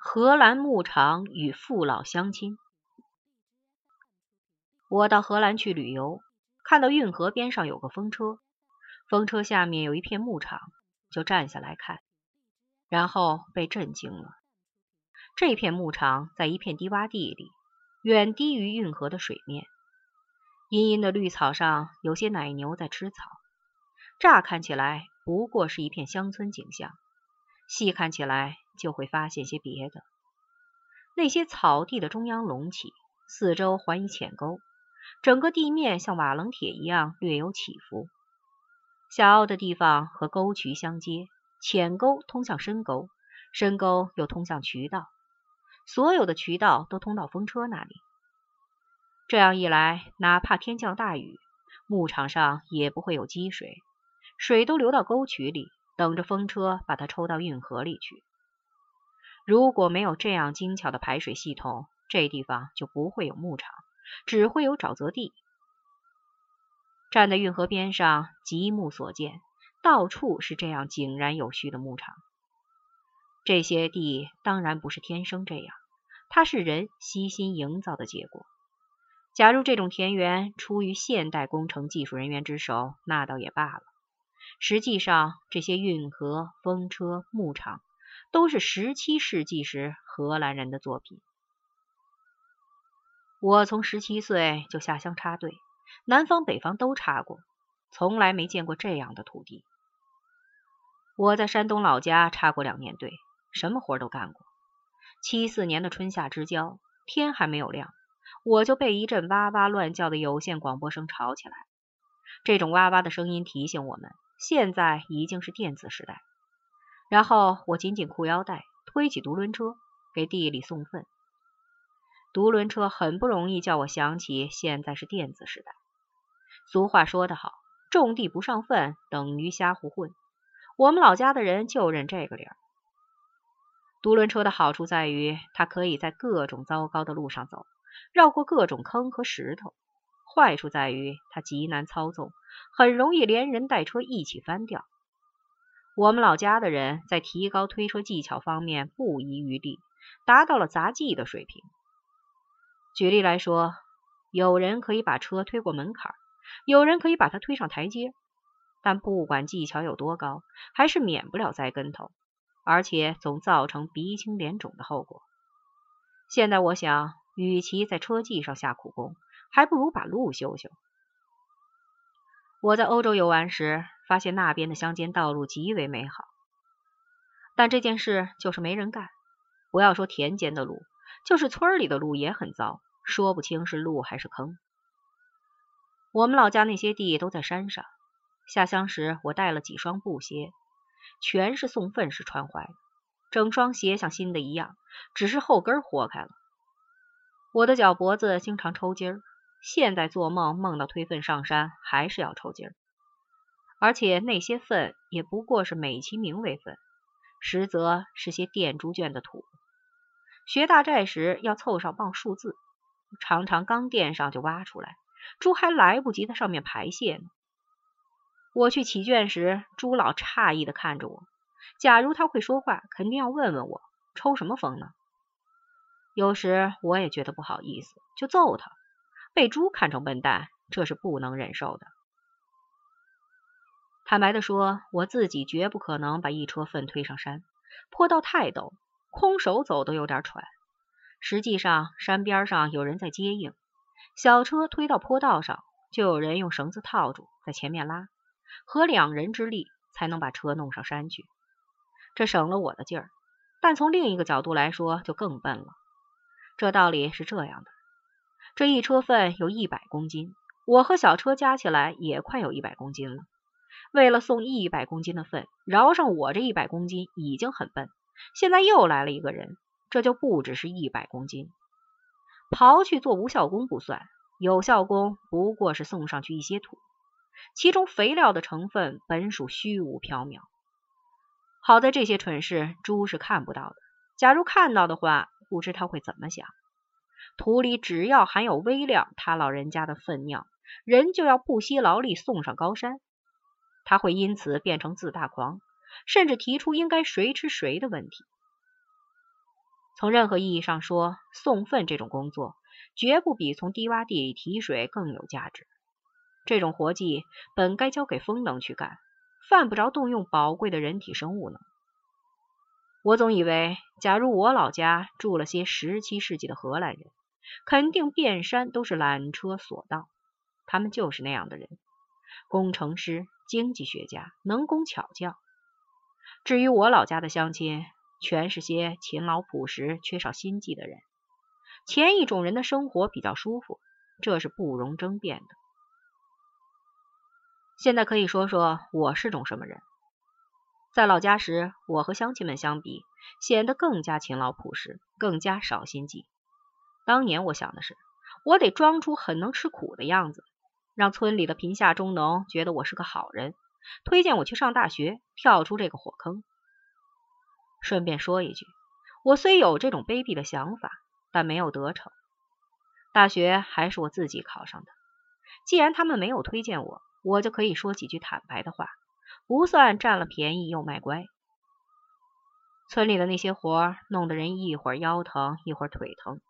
荷兰牧场与父老乡亲。我到荷兰去旅游，看到运河边上有个风车，风车下面有一片牧场，就站下来看，然后被震惊了。这片牧场在一片低洼地里，远低于运河的水面，阴阴的绿草上有些奶牛在吃草。乍看起来不过是一片乡村景象，细看起来。就会发现些别的。那些草地的中央隆起，四周环以浅沟，整个地面像瓦楞铁一样略有起伏。狭凹的地方和沟渠相接，浅沟通向深沟，深沟又通向渠道。所有的渠道都通到风车那里。这样一来，哪怕天降大雨，牧场上也不会有积水，水都流到沟渠里，等着风车把它抽到运河里去。如果没有这样精巧的排水系统，这地方就不会有牧场，只会有沼泽地。站在运河边上，极目所见，到处是这样井然有序的牧场。这些地当然不是天生这样，它是人悉心营造的结果。假如这种田园出于现代工程技术人员之手，那倒也罢了。实际上，这些运河、风车、牧场。都是十七世纪时荷兰人的作品。我从十七岁就下乡插队，南方北方都插过，从来没见过这样的土地。我在山东老家插过两年队，什么活都干过。七四年的春夏之交，天还没有亮，我就被一阵哇哇乱叫的有线广播声吵起来。这种哇哇的声音提醒我们，现在已经是电子时代。然后我紧紧裤腰带，推起独轮车，给地里送粪。独轮车很不容易叫我想起现在是电子时代。俗话说得好，种地不上粪等于瞎胡混。我们老家的人就认这个理儿。独轮车的好处在于，它可以在各种糟糕的路上走，绕过各种坑和石头；坏处在于，它极难操纵，很容易连人带车一起翻掉。我们老家的人在提高推车技巧方面不遗余力，达到了杂技的水平。举例来说，有人可以把车推过门槛，有人可以把它推上台阶，但不管技巧有多高，还是免不了栽跟头，而且总造成鼻青脸肿的后果。现在我想，与其在车技上下苦功，还不如把路修修。我在欧洲游玩时。发现那边的乡间道路极为美好，但这件事就是没人干。不要说田间的路，就是村里的路也很糟，说不清是路还是坑。我们老家那些地都在山上，下乡时我带了几双布鞋，全是送粪时穿坏的，整双鞋像新的一样，只是后跟豁开了。我的脚脖子经常抽筋儿，现在做梦梦到推粪上山，还是要抽筋儿。而且那些粪也不过是美其名为粪，实则是些垫猪圈的土。学大寨时要凑上报数字，常常刚垫上就挖出来，猪还来不及在上面排泄呢。我去起圈时，猪老诧异的看着我。假如他会说话，肯定要问问我抽什么风呢？有时我也觉得不好意思，就揍他。被猪看成笨蛋，这是不能忍受的。坦白的说，我自己绝不可能把一车粪推上山，坡道太陡，空手走都有点喘。实际上，山边上有人在接应，小车推到坡道上，就有人用绳子套住，在前面拉，合两人之力才能把车弄上山去。这省了我的劲儿，但从另一个角度来说，就更笨了。这道理是这样的：这一车粪有一百公斤，我和小车加起来也快有一百公斤了。为了送一百公斤的粪，饶上我这一百公斤已经很笨，现在又来了一个人，这就不只是一百公斤。刨去做无效工不算，有效工不过是送上去一些土，其中肥料的成分本属虚无缥缈。好在这些蠢事猪是看不到的，假如看到的话，不知他会怎么想。土里只要含有微量他老人家的粪尿，人就要不惜劳力送上高山。他会因此变成自大狂，甚至提出应该谁吃谁的问题。从任何意义上说，送粪这种工作绝不比从低洼地里提水更有价值。这种活计本该交给风能去干，犯不着动用宝贵的人体生物能。我总以为，假如我老家住了些十七世纪的荷兰人，肯定遍山都是缆车索道，他们就是那样的人：工程师、经济学家、能工巧匠。至于我老家的乡亲，全是些勤劳朴实、缺少心计的人。前一种人的生活比较舒服，这是不容争辩的。现在可以说说我是种什么人。在老家时，我和乡亲们相比，显得更加勤劳朴实，更加少心计。当年我想的是，我得装出很能吃苦的样子，让村里的贫下中农觉得我是个好人，推荐我去上大学，跳出这个火坑。顺便说一句，我虽有这种卑鄙的想法，但没有得逞。大学还是我自己考上的。既然他们没有推荐我，我就可以说几句坦白的话，不算占了便宜又卖乖。村里的那些活弄得人一会儿腰疼，一会儿腿疼，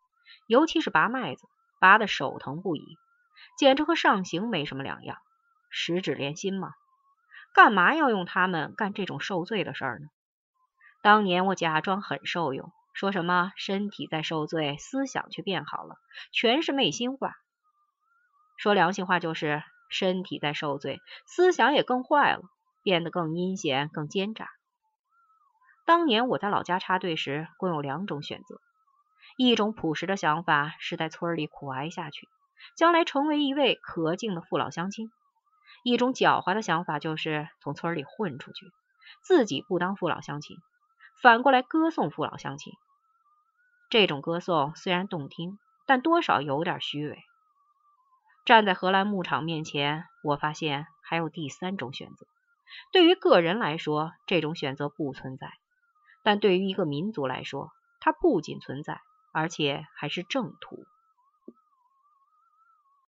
尤其是拔麦子，拔得手疼不已，简直和上刑没什么两样。十指连心嘛，干嘛要用他们干这种受罪的事儿呢？当年我假装很受用，说什么身体在受罪，思想却变好了，全是昧心话。说良心话，就是身体在受罪，思想也更坏了，变得更阴险、更奸诈。当年我在老家插队时，共有两种选择：一种朴实的想法是在村里苦挨下去，将来成为一位可敬的父老乡亲；一种狡猾的想法就是从村里混出去，自己不当父老乡亲。反过来歌颂父老乡亲，这种歌颂虽然动听，但多少有点虚伪。站在荷兰牧场面前，我发现还有第三种选择。对于个人来说，这种选择不存在；但对于一个民族来说，它不仅存在，而且还是正途。